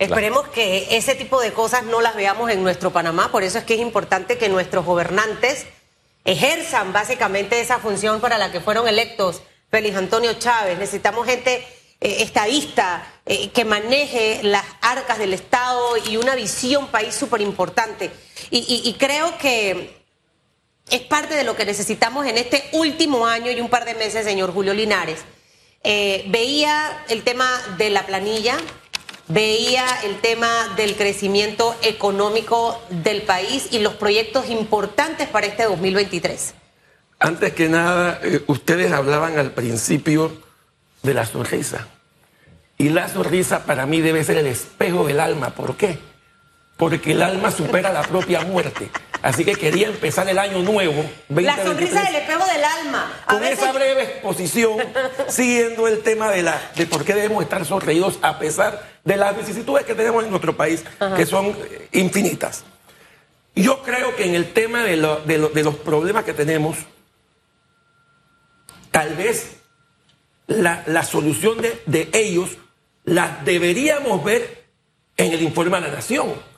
Esperemos que ese tipo de cosas no las veamos en nuestro Panamá, por eso es que es importante que nuestros gobernantes ejerzan básicamente esa función para la que fueron electos Félix Antonio Chávez. Necesitamos gente eh, estadista eh, que maneje las arcas del Estado y una visión país súper importante. y creo que es parte de lo que necesitamos en este último año y un par de meses, señor Julio Linares. Eh, veía el tema de la planilla, veía el tema del crecimiento económico del país y los proyectos importantes para este 2023. Antes que nada, eh, ustedes hablaban al principio de la sonrisa. Y la sonrisa para mí debe ser el espejo del alma. ¿Por qué? Porque el alma supera la propia muerte. Así que quería empezar el año nuevo. la sonrisa del espejo del alma. con esa breve exposición, siguiendo el tema de, la, de por qué debemos estar sonreídos a pesar de las vicisitudes que tenemos en nuestro país, que son eh, infinitas. Yo creo que en el tema de, los problemas que tenemos, tal vez la, solución de, de ellos la deberíamos ver en el informe a la nación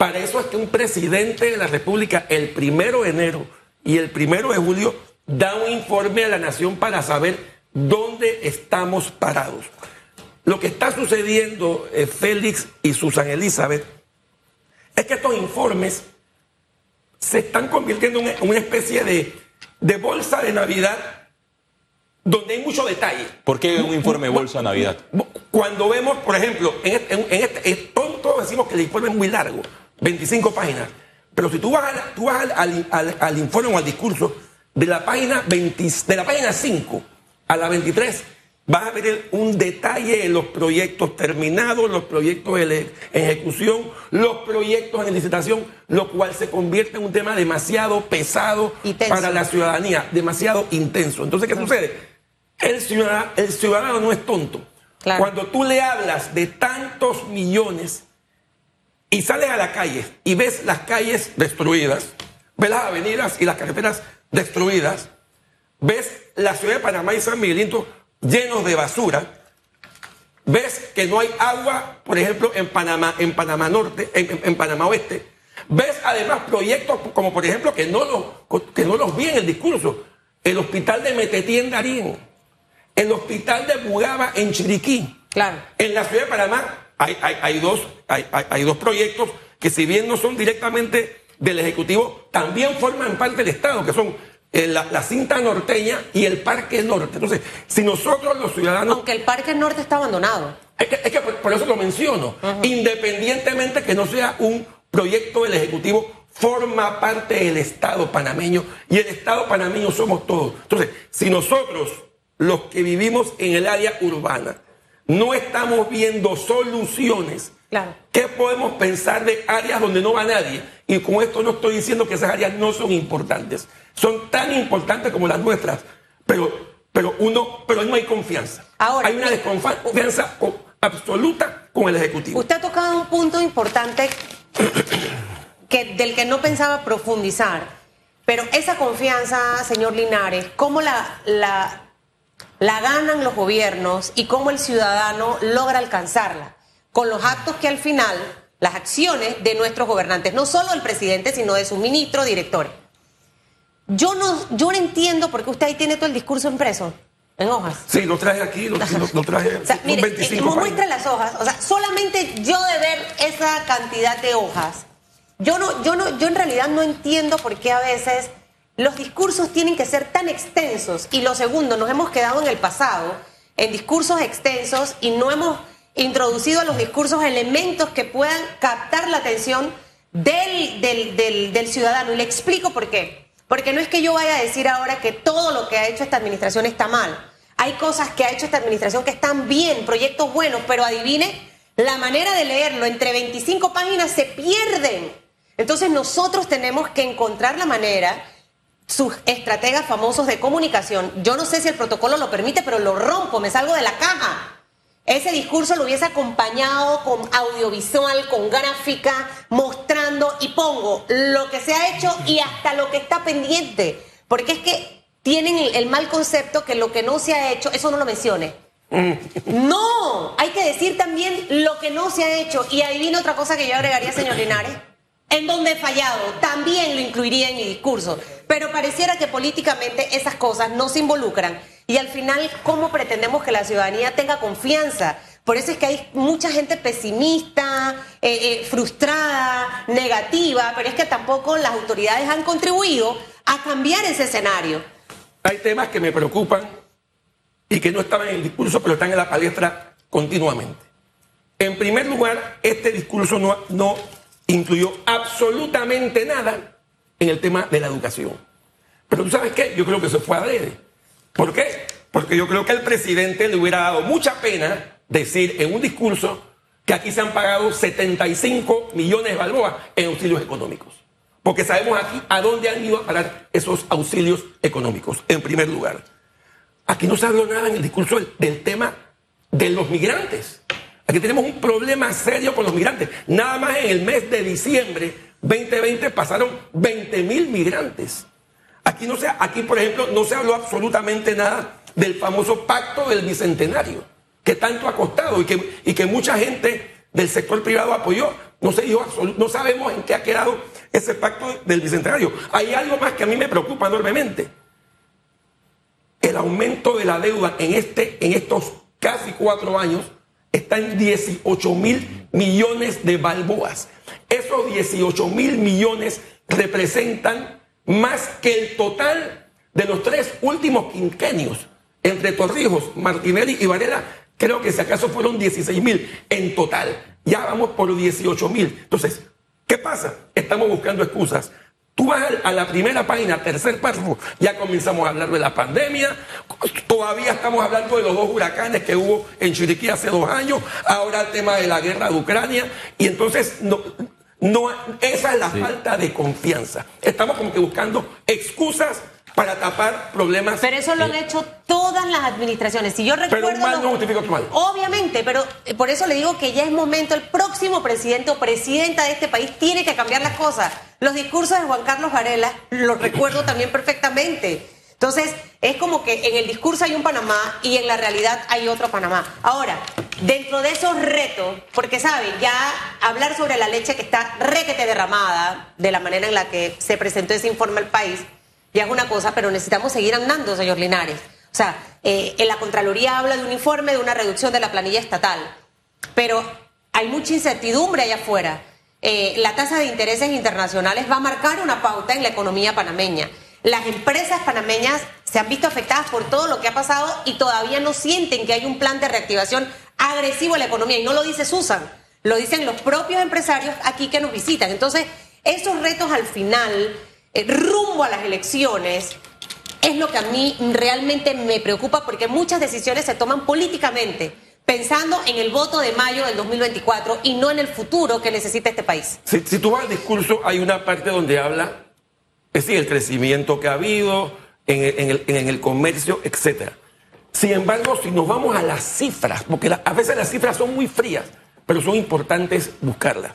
para eso es que un presidente de la República el primero de enero y el primero de julio da un informe a la nación para saber dónde estamos parados. Lo que está sucediendo, eh, Félix y Susan Elizabeth, es que estos informes se están convirtiendo en una especie de, bolsa de Navidad donde hay mucho detalle. ¿Por qué un informe de bolsa de Navidad? Cuando vemos, por ejemplo, en, este, en, este, todos decimos que el informe es muy largo, 25 páginas. Pero si tú vas, tú vas al, informe o al discurso de la página 20, de la página 5 a la 23, vas a ver un detalle de los proyectos terminados, los proyectos en ejecución, los proyectos en licitación, lo cual se convierte en un tema demasiado pesado para la ciudadanía, demasiado intenso. Entonces, ¿qué sucede? El ciudadano, el ciudadano no es tonto. Cuando tú le hablas de tantos millones y sales a la calle y ves las calles destruidas, ves las avenidas y las carreteras destruidas, ves la ciudad de Panamá y San Miguelito llenos de basura, ves que no hay agua, por ejemplo, en Panamá, en Panamá Norte, en, Panamá Oeste, ves además proyectos como por ejemplo que no los, que no los vi en el discurso, el hospital de Metetí en Darín, el hospital de Bugaba en Chiriquí, claro. en la ciudad de Panamá hay, dos, hay, dos proyectos que si bien no son directamente del Ejecutivo, también forman parte del Estado, que son eh, la, cinta norteña y el Parque Norte. Entonces, si nosotros los ciudadanos... Aunque el Parque Norte está abandonado. Es que, por, eso lo menciono. Independientemente que no sea un proyecto del Ejecutivo, forma parte del Estado panameño y el Estado panameño somos todos. Entonces, si nosotros, los que vivimos en el área urbana, no estamos viendo soluciones. ¿Qué podemos pensar de áreas donde no va nadie? Y con esto no estoy diciendo que esas áreas no son importantes. Son tan importantes como las nuestras. Pero, pero, uno, pero no hay confianza. Ahora, hay una desconfianza absoluta con el Ejecutivo. Usted ha tocado un punto importante que, del que no pensaba profundizar. Pero esa confianza, señor Linares, ¿cómo la, la la ganan los gobiernos y cómo el ciudadano logra alcanzarla, con los actos que al final, las acciones de nuestros gobernantes, no solo del presidente, sino de sus ministros, directores. Yo no, yo no entiendo por qué usted ahí tiene todo el discurso impreso. En hojas. Sí, lo traje aquí, lo, traje. o sea, mire, 25 eh, muestra las hojas. O sea, solamente yo de ver esa cantidad de hojas, yo no, yo no, yo en realidad no entiendo por qué a veces los discursos tienen que ser tan extensos. Y lo segundo, nos hemos quedado en el pasado, en discursos extensos, y no hemos introducido a los discursos elementos que puedan captar la atención del, del, ciudadano. Y le explico por qué. Porque no es que yo vaya a decir ahora que todo lo que ha hecho esta administración está mal. Hay cosas que ha hecho esta administración que están bien, proyectos buenos, pero adivine, la manera de leerlo entre 25 páginas se pierden. Entonces nosotros tenemos que encontrar la manera sus estrategas famosos de comunicación. Yo no sé si el protocolo lo permite, pero lo rompo, me salgo de la caja. Ese discurso lo hubiese acompañado con audiovisual, con gráfica, mostrando y pongo lo que se ha hecho y hasta lo que está pendiente. Porque es que tienen el mal concepto que lo que no se ha hecho, eso no lo mencione. No, hay que decir también lo que no se ha hecho. Y ahí viene otra cosa que yo agregaría, señor Linares. En donde he fallado, también lo incluiría en mi discurso. Pero pareciera que políticamente esas cosas no se involucran. Y al final, ¿cómo pretendemos que la ciudadanía tenga confianza? Por eso es que hay mucha gente pesimista, eh, eh, frustrada, negativa, pero es que tampoco las autoridades han contribuido a cambiar ese escenario. Hay temas que me preocupan y que no estaban en el discurso, pero están en la palestra continuamente. En primer lugar, este discurso no, no incluyó absolutamente nada en el tema de la educación. Pero tú sabes qué, yo creo que eso fue adrede. ¿Por qué? Porque yo creo que al presidente le hubiera dado mucha pena decir en un discurso que aquí se han pagado 75 millones de balboas en auxilios económicos. Porque sabemos aquí a dónde han ido a parar esos auxilios económicos, en primer lugar. Aquí no se habló nada en el discurso del, tema de los migrantes. Aquí tenemos un problema serio con los migrantes. Nada más en el mes de diciembre 2020 pasaron 20 mil migrantes. Aquí, no se, aquí, por ejemplo, no se habló absolutamente nada del famoso pacto del bicentenario, que tanto ha costado y que, y que mucha gente del sector privado apoyó. No, se dijo no sabemos en qué ha quedado ese pacto del bicentenario. Hay algo más que a mí me preocupa enormemente el aumento de la deuda en, este, en estos casi cuatro años está en 18 mil millones de balboas. Esos 18 mil millones representan más que el total de los tres últimos quinquenios. Entre Torrijos, Martinelli y Varela, creo que si acaso fueron 16 mil en total. Ya vamos por los 18 mil. Entonces, ¿qué pasa? Estamos buscando excusas. Tú vas a la primera página, tercer párrafo, ya comenzamos a hablar de la pandemia, todavía estamos hablando de los dos huracanes que hubo en Chiriquí hace dos años, ahora el tema de la guerra de Ucrania, y entonces no, no, esa es la falta de confianza. Estamos como que buscando excusas para tapar problemas. Pero eso lo han hecho todas las administraciones. Si yo recuerdo. Pero un mal no justifica otro mal. Obviamente, pero eh, por eso le digo que ya es momento, el próximo presidente o presidenta de este país tiene que cambiar las cosas. Los discursos de Juan Carlos Varela los recuerdo también perfectamente. Entonces, es como que en el discurso hay un Panamá y en la realidad hay otro Panamá. Ahora, dentro de esos retos, porque saben, ya hablar sobre la leche que está requete derramada, de la manera en la que se presentó ese informe al país, ya es una cosa, pero necesitamos seguir andando, señor Linares. O sea, eh, en la Contraloría habla de un informe de una reducción de la planilla estatal, pero hay mucha incertidumbre allá afuera. Eh, la tasa de intereses internacionales va a marcar una pauta en la economía panameña. Las empresas panameñas se han visto afectadas por todo lo que ha pasado y todavía no sienten que hay un plan de reactivación agresivo a la economía. Y no lo dice Susan, lo dicen los propios empresarios aquí que nos visitan. Entonces, esos retos al final eh, rumbo a las elecciones es lo que a mí realmente me preocupa porque muchas decisiones se toman políticamente pensando en el voto de mayo del 2024 y no en el futuro que necesita este país. Si, tú vas al discurso, hay una parte donde habla, es decir, el crecimiento que ha habido en el, en el, comercio, etc. Sin embargo, si nos vamos a las cifras, porque a veces las cifras son muy frías, pero son importantes buscarlas.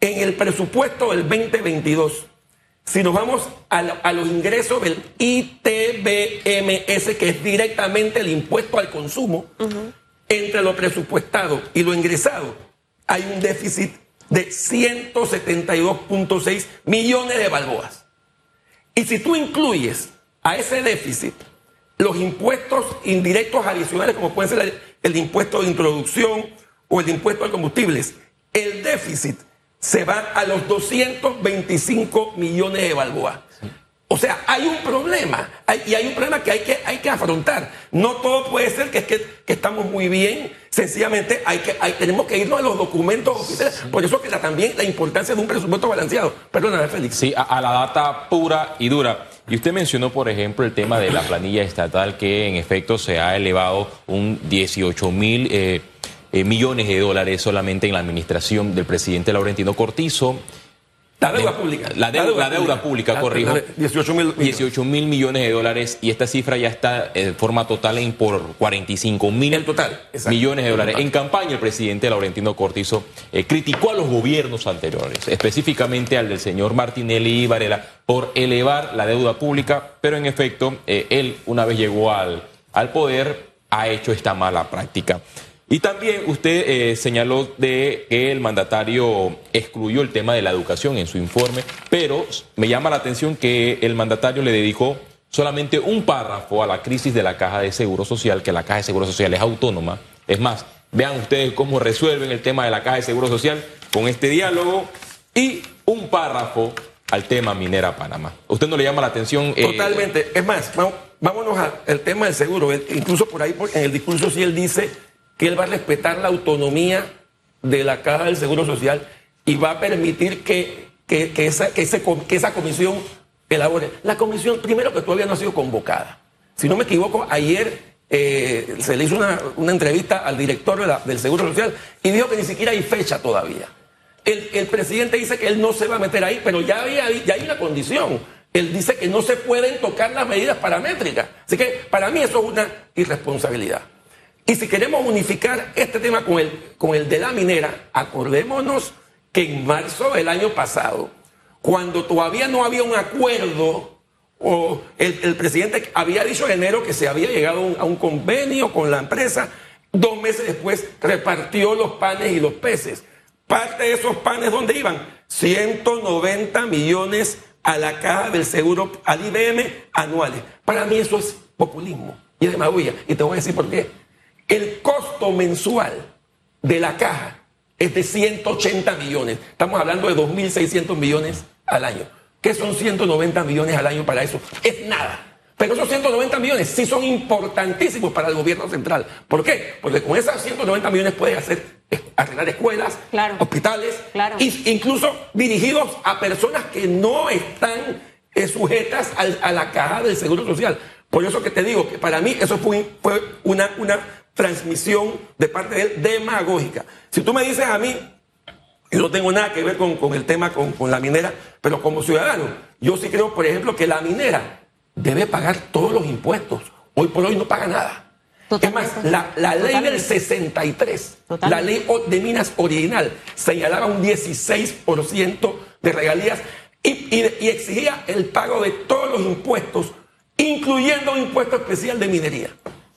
En el presupuesto del 2022, si nos vamos a, los ingresos del ITBMS, que es directamente el impuesto al consumo, entre lo presupuestado y lo ingresado, hay un déficit de 172.6 millones de balboas. Y si tú incluyes a ese déficit los impuestos indirectos adicionales, como pueden ser el impuesto de introducción o el impuesto a combustibles, el déficit se va a los 225 millones de balboas. O sea, hay un problema y hay un problema que hay que, hay que afrontar. No todo puede ser que, que, que estamos muy bien, sencillamente hay que, hay, tenemos que irnos a los documentos oficiales. Por eso que también la importancia de un presupuesto balanceado. Perdóname, Félix. Sí, a, la data pura y dura. Y usted mencionó, por ejemplo, el tema de la planilla estatal que en efecto se ha elevado un 18 mil... Eh, eh, millones de dólares solamente en la administración del presidente Laurentino Cortizo. La deuda pública. La, deuda, pública, corrijo. 18 mil 18 mil millones de dólares y esta cifra ya está en forma total en por 45 mil total, millones de dólares. En campaña el presidente Laurentino Cortizo eh, criticó a los gobiernos anteriores, específicamente al del señor Martinelli y Varela, por elevar la deuda pública, pero en efecto eh, él una vez llegó al, al poder ha hecho esta mala práctica. Y también usted eh, señaló de que el mandatario excluyó el tema de la educación en su informe, pero me llama la atención que el mandatario le dedicó solamente un párrafo a la crisis de la Caja de Seguro Social, que la Caja de Seguro Social es autónoma. Es más, vean ustedes cómo resuelven el tema de la Caja de Seguro Social con este diálogo y un párrafo al tema Minera Panamá. ¿Usted no le llama la atención? Eh, Totalmente. Es más, vámonos al tema del seguro. Incluso por ahí, en el discurso, sí él dice que él va a respetar la autonomía de la Caja del Seguro Social y va a permitir que, que, esa, que, que esa comisión elabore. La comisión, primero que todavía no ha sido convocada. Si no me equivoco, ayer eh, se le hizo una, entrevista al director del Seguro Social y dijo que ni siquiera hay fecha todavía. El, presidente dice que él no se va a meter ahí, pero ya, había, ya hay una condición. Él dice que no se pueden tocar las medidas paramétricas. Así que para mí eso es una irresponsabilidad. Y si queremos unificar este tema con el, con el de la minera, acordémonos que en marzo del año pasado, cuando todavía no había un acuerdo, o el, presidente había dicho en enero que se había llegado a un convenio con la empresa, dos meses después repartió los panes y los peces. Parte de esos panes, ¿dónde iban? 190 millones a la caja del seguro, al IBM anuales. Para mí eso es populismo y demagogia. Y te voy a decir por qué. El costo mensual de la caja es de 180 millones. Estamos hablando de 2.600 millones al año. ¿Qué son 190 millones al año para eso? Es nada. Pero esos 190 millones sí son importantísimos para el gobierno central. ¿Por qué? Porque con esos 190 millones puede hacer arreglar escuelas, hospitales, incluso dirigidos a personas que no están eh, sujetas a la caja del Seguro Social. Por eso que te digo que para mí eso fue, fue una, una transmisión de parte de él demagógica. Si tú me dices a mí, y no tengo nada que ver con, el tema con, la minera, pero como ciudadano, yo sí creo, por ejemplo, que la minera debe pagar todos los impuestos. Hoy por hoy no paga nada. Es más, la, ley del 63, la ley de minas original, señalaba un 16% de regalías y, y, exigía el pago de todos los impuestos, incluyendo un impuesto especial de minería.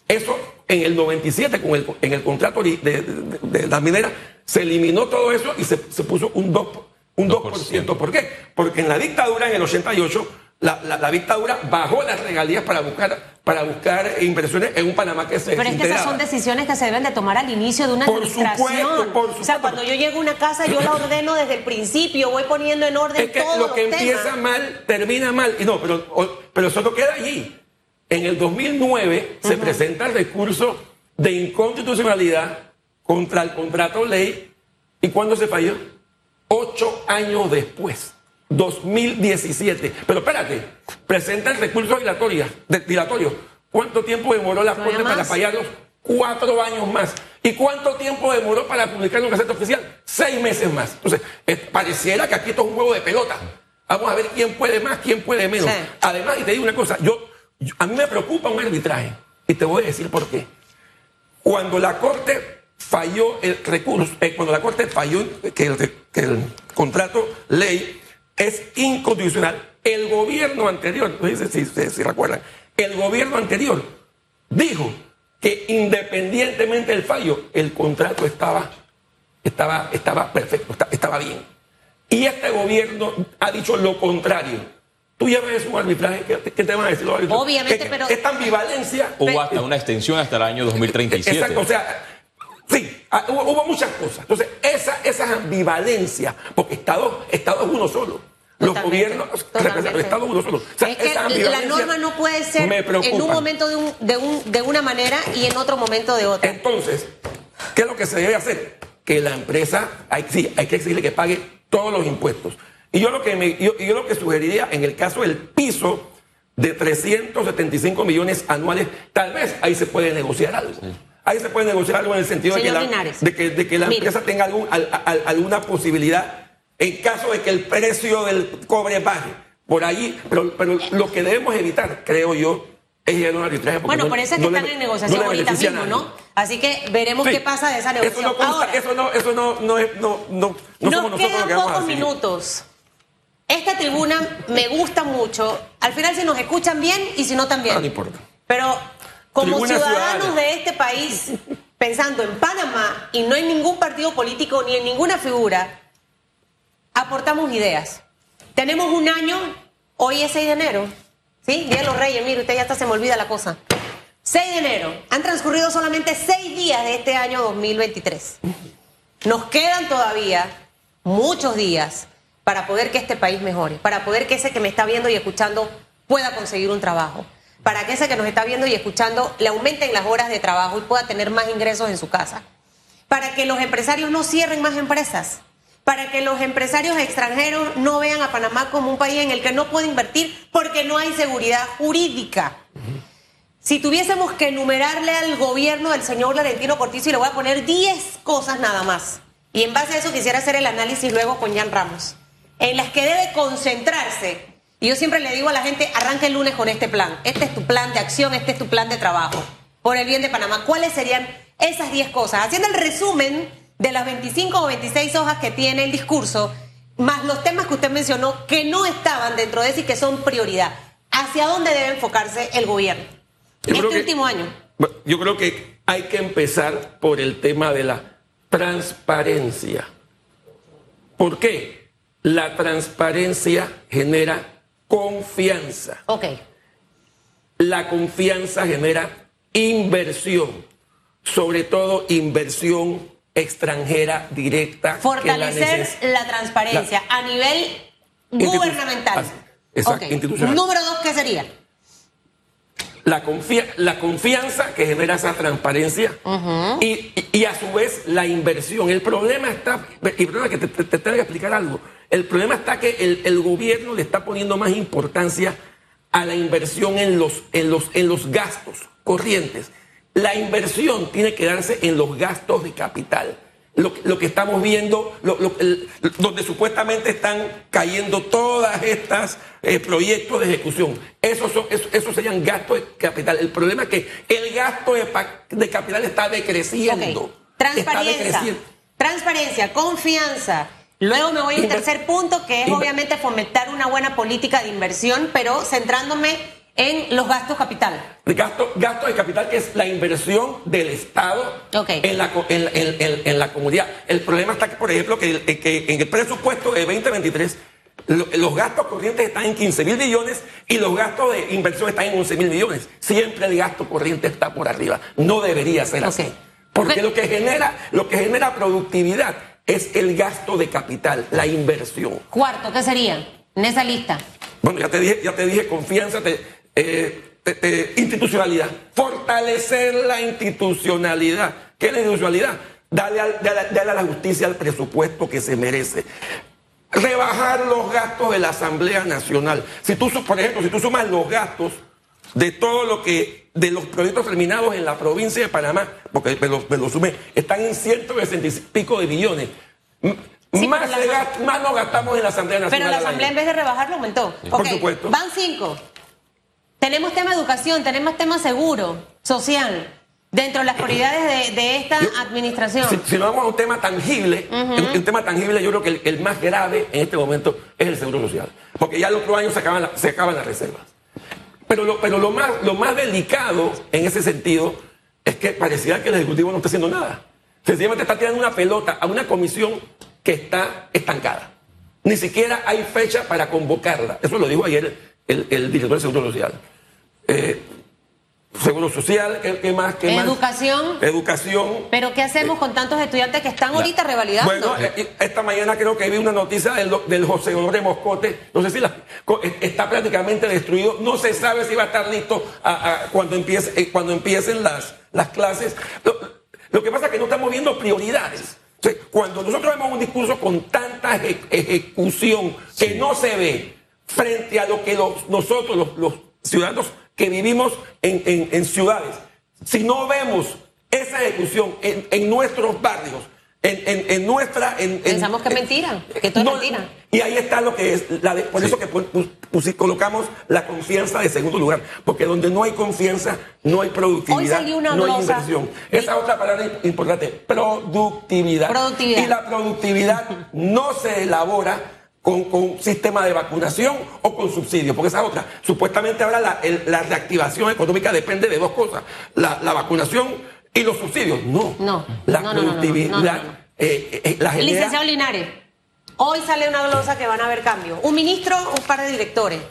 Eso en el 97, con el, en el contrato de, la minera, se eliminó todo eso y se, puso un 2%. Un 2%. ¿Por qué? Porque en la dictadura, en el 88, la, la, dictadura bajó las regalías para buscar para buscar inversiones en un Panamá que se Pero es que esas son decisiones que se deben de tomar al inicio de una por administración. Supuesto, por supuesto. O sea, cuando yo llego a una casa, yo la ordeno desde el principio, voy poniendo en orden es que Lo que empieza mal, termina mal. Y no, pero, pero eso no queda allí. En el 2009 se presenta el recurso de inconstitucionalidad contra el contrato ley. ¿Y cuándo se falló? Ocho años después, 2017. Pero espérate, presenta el recurso dilatorio. ¿Cuánto tiempo demoró la Corte para fallarlos? Cuatro años más. ¿Y cuánto tiempo demoró para publicar en un Gaceta Oficial? Seis meses más. Entonces, pareciera que aquí esto es un juego de pelota. Vamos a ver quién puede más, quién puede menos. Además, y te digo una cosa, yo a mí me preocupa un arbitraje y te voy a decir por qué. Cuando la Corte falló el recurso, eh, cuando la Corte falló que el, contrato ley es inconstitucional, el gobierno anterior, no sé si, si, recuerdan, el gobierno anterior dijo que independientemente del fallo, el contrato estaba, estaba, estaba perfecto, estaba bien. Y este gobierno ha dicho lo contrario. Tú ya ves un arbitraje, ¿qué, te van a decir los árbitros? Obviamente, pero... Esta ambivalencia... Hubo hasta una extensión hasta el año 2037. Exacto, o sea, sí, ah, hubo, muchas cosas. Entonces, esa, esas ambivalencias, porque Estado, Estado es uno solo. Los gobiernos representan Estado uno solo. O sea, es que la norma no puede ser en un momento de, un, de, un, de una manera y en otro momento de otra. Entonces, ¿qué es lo que se debe hacer? Que la empresa, hay, sí, hay que exigirle que pague todos los impuestos. Y yo lo que, me, yo, lo que sugeriría en el caso del piso de 375 millones anuales, tal vez ahí se puede negociar algo. Ahí se puede negociar algo en el sentido de que, la, de que, la, empresa tenga algún, alguna posibilidad en caso de que el precio del cobre baje. Por ahí, pero, pero lo que debemos evitar, creo yo, es llegar a un arbitraje. Bueno, por eso es que están en negociación ahorita mismo, ¿no? Así que veremos qué pasa de esa negociación. Eso no, Ahora, eso no, eso no, no, no, no, no somos nosotros lo que vamos a pocos minutos. Esta tribuna me gusta mucho. Al final si nos escuchan bien y si no también. No, no importa. Pero como Tribuna ciudadanos Ciudadana. de este país, pensando en Panamá y no en ningún partido político ni en ninguna figura, aportamos ideas. Tenemos un año, hoy es 6 de enero, ¿sí? Día de los Reyes, mire, usted ya hasta se me olvida la cosa. 6 de enero, han transcurrido solamente 6 días de este año 2023. Nos quedan todavía muchos días para poder que este país mejore, para poder que ese que me está viendo y escuchando pueda conseguir un trabajo, para que ese que nos está viendo y escuchando le aumenten las horas de trabajo y pueda tener más ingresos en su casa, para que los empresarios no cierren más empresas, para que los empresarios extranjeros no vean a Panamá como un país en el que no puede invertir porque no hay seguridad jurídica. Si tuviésemos que enumerarle al gobierno del señor Laurentino Cortizo, y le voy a poner 10 cosas nada más, y en base a eso quisiera hacer el análisis luego con Jan Ramos, en las que debe concentrarse. Y yo siempre le digo a la gente, arranca el lunes con este plan. Este es tu plan de acción, este es tu plan de trabajo. Por el bien de Panamá. ¿Cuáles serían esas 10 cosas? Haciendo el resumen de las 25 o 26 hojas que tiene el discurso, más los temas que usted mencionó que no estaban dentro de y que son prioridad. ¿Hacia dónde debe enfocarse el gobierno? Yo este que- último año. Yo creo que hay que empezar por el tema de la transparencia. ¿Por qué? La transparencia genera confianza. Ok. La confianza genera inversión, sobre todo inversión extranjera directa. la Fortalecer la, transparencia a nivel gubernamental. así, exacto, Ok. institucional. Número dos, ¿qué sería? La, confia- la confianza que genera esa transparencia y, y- y a su vez la inversión. El problema está, y el problema es que te, te- te tengo que explicar algo. El problema está que el, el gobierno le está poniendo más importancia a la inversión en los, en los, en los gastos corrientes. La inversión tiene que darse en los gastos de capital. Lo, lo que estamos viendo, lo- lo- el- donde supuestamente están cayendo todas estas eh, proyectos de ejecución. Esos, son, esos, esos serían gastos de capital. El problema es que el gasto de, capital está decreciendo. Ok. Está Transparencia. decreciendo. Transparencia, confianza. Luego me voy al tercer punto, que es obviamente fomentar una buena política de inversión, pero centrándome en los gastos capital. Gasto, gasto de capital que es la inversión del Estado en, la, en, en- en- la comunidad. El problema está que, por ejemplo, que, que en el presupuesto de 2023 lo- los gastos corrientes están en 15 mil millones y los gastos de inversión están en 11 mil millones. Siempre el gasto corriente está por arriba. No debería ser así. Porque lo que genera, lo que genera productividad es el gasto de capital, la inversión. Cuarto, ¿qué sería en esa lista? Bueno, ya te dije, ya te dije confianza, te- eh, te- te- institucionalidad. Fortalecer la institucionalidad. ¿Qué es la institucionalidad? Darle, al- darle- darle a la justicia el presupuesto que se merece. Rebajar los gastos de la Asamblea Nacional. Si tú, por ejemplo, si tú sumas los gastos de todo lo que, de los proyectos terminados en la provincia de Panamá, porque me los, me los sumé, están en 160 y pico de billones. Sí, más, la- gast- más nos gastamos en la Asamblea Nacional. Pero la. Asamblea en vez de rebajarlo aumentó. Por Ok, supuesto. Van cinco. Tenemos tema educación, tenemos tema seguro, social, dentro de las prioridades de, de esta Yo- administración. Si, si nos vamos a un tema tangible, un, un tema tangible, yo creo que el, el más grave en este momento es el seguro social. Porque ya el otro año se acaban, la- se acaban las reservas. Pero, lo, pero lo, más, lo más delicado en ese sentido es que pareciera que el Ejecutivo no está haciendo nada. Sencillamente está tirando una pelota a una comisión que está estancada. Ni siquiera hay fecha para convocarla. Eso lo dijo ayer el, el director del Seguro Social. Eh, seguro Social, ¿qué, qué más? ¿Qué más? Educación. Educación. Pero ¿qué hacemos con tantos estudiantes que están ahorita revalidando? Bueno, eh, esta mañana creo que vi una noticia del, del José Dolores Moscote. No sé si la- eh, está prácticamente destruido. No se sabe si va a estar listo a- a- cuando, empiece, eh, cuando empiecen las, las clases. Lo, lo que pasa es que no estamos viendo prioridades. O sea, cuando nosotros vemos un discurso con tanta eje- ejecución que no se ve frente a lo que los- nosotros, los, los ciudadanos que vivimos en, en- en ciudades, si no vemos esa ejecución en, en nuestros barrios, en, en- en nuestra... en- en- Pensamos que es en- mentira, que todo es mentira. Y ahí está lo que es, la de- por eso que colocamos la confianza de segundo lugar, porque donde no hay confianza, no hay productividad, Hoy salió una no hay glosa. inversión. Esa otra palabra importante, productividad. Productividad. Y la productividad no se elabora con, con sistema de vacunación o con subsidios, porque esa es otra. Supuestamente ahora la, el- la reactivación económica depende de dos cosas, la, la vacunación y los subsidios. No, No, la no, productividad, no, no, no. eh, eh, la genera- Licenciado Linares, hoy sale una glosa que van a haber cambios. Un ministro, un par de directores.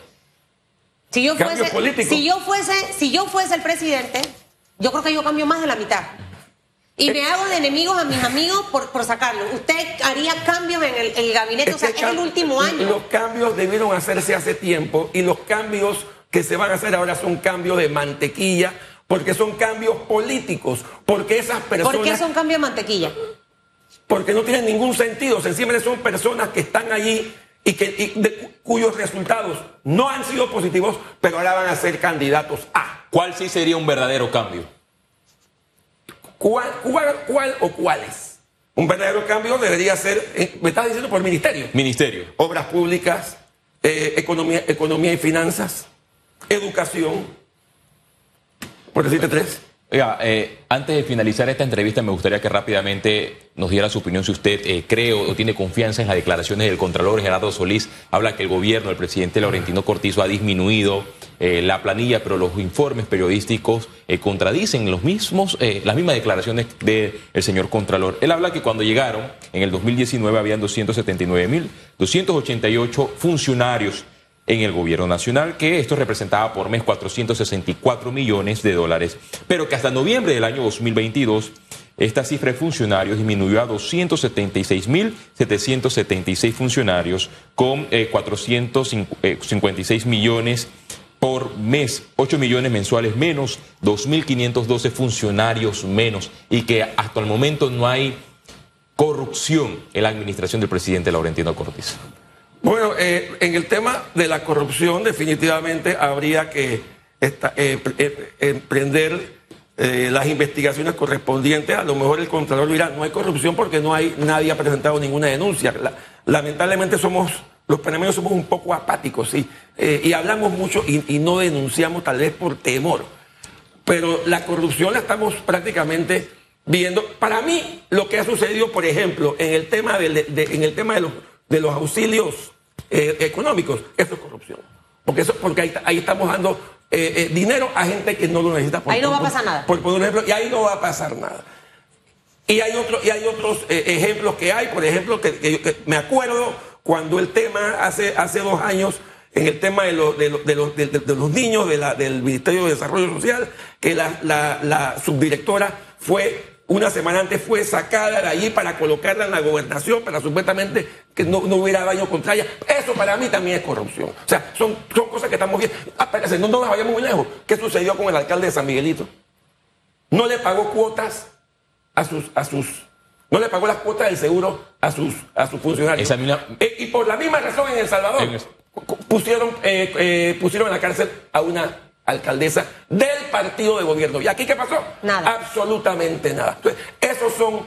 Si yo fuese, si yo fuese, si yo fuese el presidente, yo creo que yo cambio más de la mitad. Y me hago de enemigos a mis amigos por, por sacarlo. Usted haría cambios en el, el gabinete, o sea, Este es el último año. Los cambios debieron hacerse hace tiempo y los cambios que se van a hacer ahora son cambios de mantequilla porque son cambios políticos, porque esas personas... ¿Por qué son cambios de mantequilla? porque no tienen ningún sentido, sencillamente son personas que están allí y, que, y de cu- cuyos resultados no han sido positivos, pero ahora van a ser candidatos a. ¿Cuál sí sería un verdadero cambio? ¿Cuál, cuál, cuál o cuáles? Un verdadero cambio debería ser, eh, me estás diciendo por ministerio, Ministerio. obras públicas, eh, economía, economía y finanzas, educación, por decirte tres. Oiga, eh, antes de finalizar esta entrevista, me gustaría que rápidamente nos diera su opinión si usted eh, cree o tiene confianza en las declaraciones del Contralor Gerardo Solís. Habla que el gobierno del presidente Laurentino Cortizo ha disminuido eh, la planilla, pero los informes periodísticos contradicen los mismos, las mismas declaraciones del señor Contralor. Él habla que cuando llegaron, en el 2019 habían 279.288 funcionarios en el gobierno nacional, que esto representaba por mes 464 millones de dólares, pero que hasta noviembre del año 2022 esta cifra de funcionarios disminuyó a 276.776 funcionarios con eh, 456 millones por mes, 8 millones mensuales menos, 2.512 funcionarios menos y que hasta el momento no hay corrupción en la administración del presidente Laurentino Cortizo. Bueno, eh, en el tema de la corrupción definitivamente habría que esta- eh, pre- eh, emprender eh, las investigaciones correspondientes. A lo mejor el Contralor dirá, no hay corrupción porque no hay nadie ha presentado ninguna denuncia. La- lamentablemente somos, los panameños somos un poco apáticos, sí, eh, y hablamos mucho y, y no denunciamos tal vez por temor. Pero la corrupción la estamos prácticamente viendo. Para mí, lo que ha sucedido, por ejemplo, en el tema, del- de, en el tema de, los, de los auxilios eh, económicos, eso es corrupción. Porque, eso, porque ahí, ahí estamos dando eh, eh, dinero a gente que no lo necesita. Ahí no va a pasar nada. Por, por un ejemplo, y ahí no va a pasar nada. Y hay, otro, y hay otros ejemplos que hay, por ejemplo, que, que yo- que me acuerdo cuando el tema hace, hace dos años, en el tema de, los de, los- de los, de- los niños la- del Ministerio de Desarrollo Social, que la, la- la subdirectora fue, una semana antes fue sacada de allí para colocarla en la gobernación, para supuestamente que no, no hubiera daño contra ella. Eso para mí también es corrupción. O sea, son, son cosas que estamos viendo. Ah, espérate, no nos vayamos muy lejos. ¿Qué sucedió con el alcalde de San Miguelito? No le pagó cuotas a sus, a sus, no le pagó las cuotas del seguro a sus, a sus funcionarios. Misma- Eh, y por la misma razón en El Salvador En el- cu- pusieron, eh, eh, pusieron en la cárcel a una alcaldesa del partido de gobierno. ¿Y aquí qué pasó? Nada. Absolutamente nada. Entonces, esos son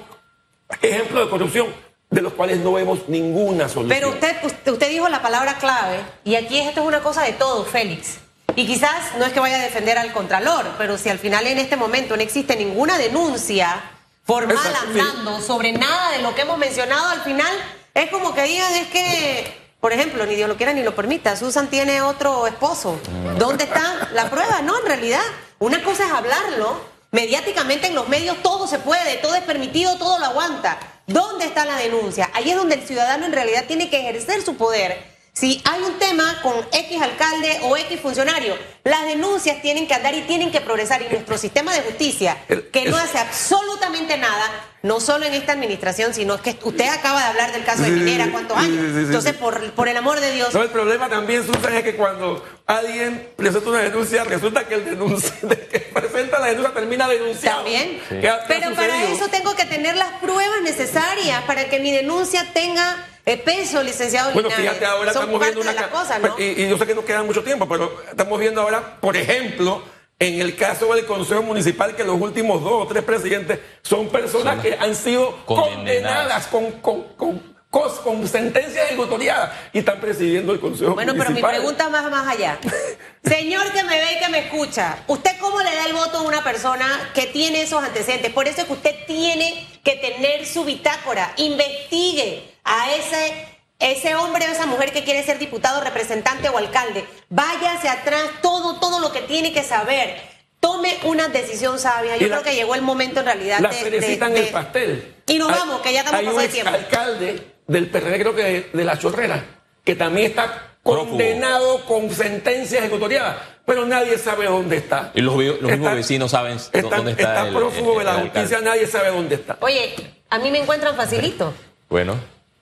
ejemplos de corrupción de los cuales no vemos ninguna solución. Pero usted, usted, usted dijo la palabra clave, y aquí esto es una cosa de todo, Félix. Y quizás no es que vaya a defender al Contralor, pero si al final en este momento no existe ninguna denuncia formal Exacto, sí. andando sobre nada de lo que hemos mencionado, al final es como que digan, es que, por ejemplo, ni Dios lo quiera ni lo permita, Susan tiene otro esposo. ¿Dónde está la prueba? No, en realidad, una cosa es hablarlo, mediáticamente en los medios todo se puede, todo es permitido, todo lo aguanta. ¿Dónde está la denuncia? Ahí es donde el ciudadano en realidad tiene que ejercer su poder. Si hay un tema con X alcalde o X funcionario, las denuncias tienen que andar y tienen que progresar. Y nuestro sistema de justicia, que no hace absolutamente nada, no solo en esta administración, sino que usted acaba de hablar del caso de Minera, ¿cuántos años? Entonces, por, por el amor de Dios, No, el problema también, Susan, es que cuando alguien presenta una denuncia, resulta que el denunci- el que presenta la denuncia termina denunciado. También. ¿Qué ha- qué ha Pero para eso tengo que tener las pruebas necesarias para que mi denuncia tenga eh, peso, licenciado Bueno, Linares. fíjate, ahora Son estamos viendo una... ca- cosas, ¿no? y, y yo sé que no queda mucho tiempo, pero estamos viendo ahora, por ejemplo, en el caso del Consejo Municipal, que los últimos dos o tres presidentes son personas que han sido condenadas. condenadas con, con, con, con sentencias ejecutoriadas y están presidiendo el Consejo Bueno, pero mi Municipal. pregunta más más allá. Señor que me ve y que me escucha, ¿usted cómo le da el voto a una persona que tiene esos antecedentes? Por eso es que usted tiene que tener su bitácora, investigue a ese ese hombre o esa mujer que quiere ser diputado, representante o alcalde, vaya hacia atrás todo, todo lo que tiene que saber. Tome una decisión sabia. Yo la- creo que llegó el momento en realidad La de- en el pastel. Y nos Hay- vamos, que ya estamos pasando de tiempo. alcalde del PRD, creo que de, de La Chorrera, que también está condenado con sentencia ejecutoriada, pero nadie sabe dónde está. Y los, los mismos vecinos saben Está, dónde está, está el, prófugo de el la justicia, nadie sabe dónde está. Oye, a mí me encuentran facilito. Bueno,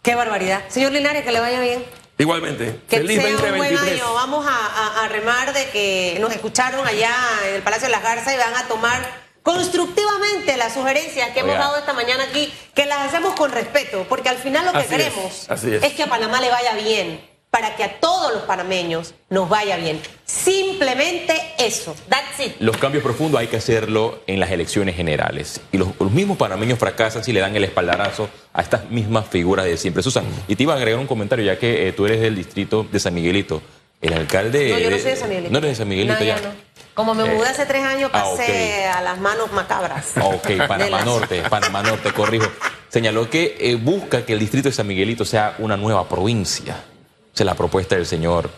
Qué barbaridad. Señor Linares, que le vaya bien. Igualmente, Que feliz sea un buen 2023. año. Vamos a, a- a remar de que nos escucharon allá en el Palacio de las Garzas y van a tomar constructivamente las sugerencias que hemos Oiga. dado esta mañana aquí, que las hacemos con respeto, porque al final lo que Así es, queremos así es. que a Panamá le vaya bien, para que a todos los panameños nos vaya bien. Simplemente eso. That's it. los cambios profundos hay que hacerlo en las elecciones generales. Y los, los mismos panameños fracasan si le dan el espaldarazo a estas mismas figuras de siempre. Susan, y te iba a agregar un comentario, ya que eh, tú eres del distrito de San Miguelito. El alcalde. No, yo no soy de San Miguelito. No eres de San Miguelito No, ya. no. Como me Eh, mudé hace tres años, ah, pasé a las manos macabras. Ah, Ok, Panamá las- Norte, Panamá Norte, corrijo. Señaló que eh, busca que el distrito de San Miguelito sea una nueva provincia. La propuesta del señor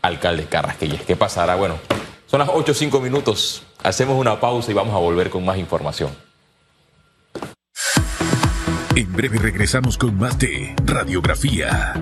alcalde Carrasquillas. ¿Qué pasará? Bueno, son las 8 o 5 minutos. Hacemos una pausa y vamos a volver con más información. En breve regresamos con más de Radiografía.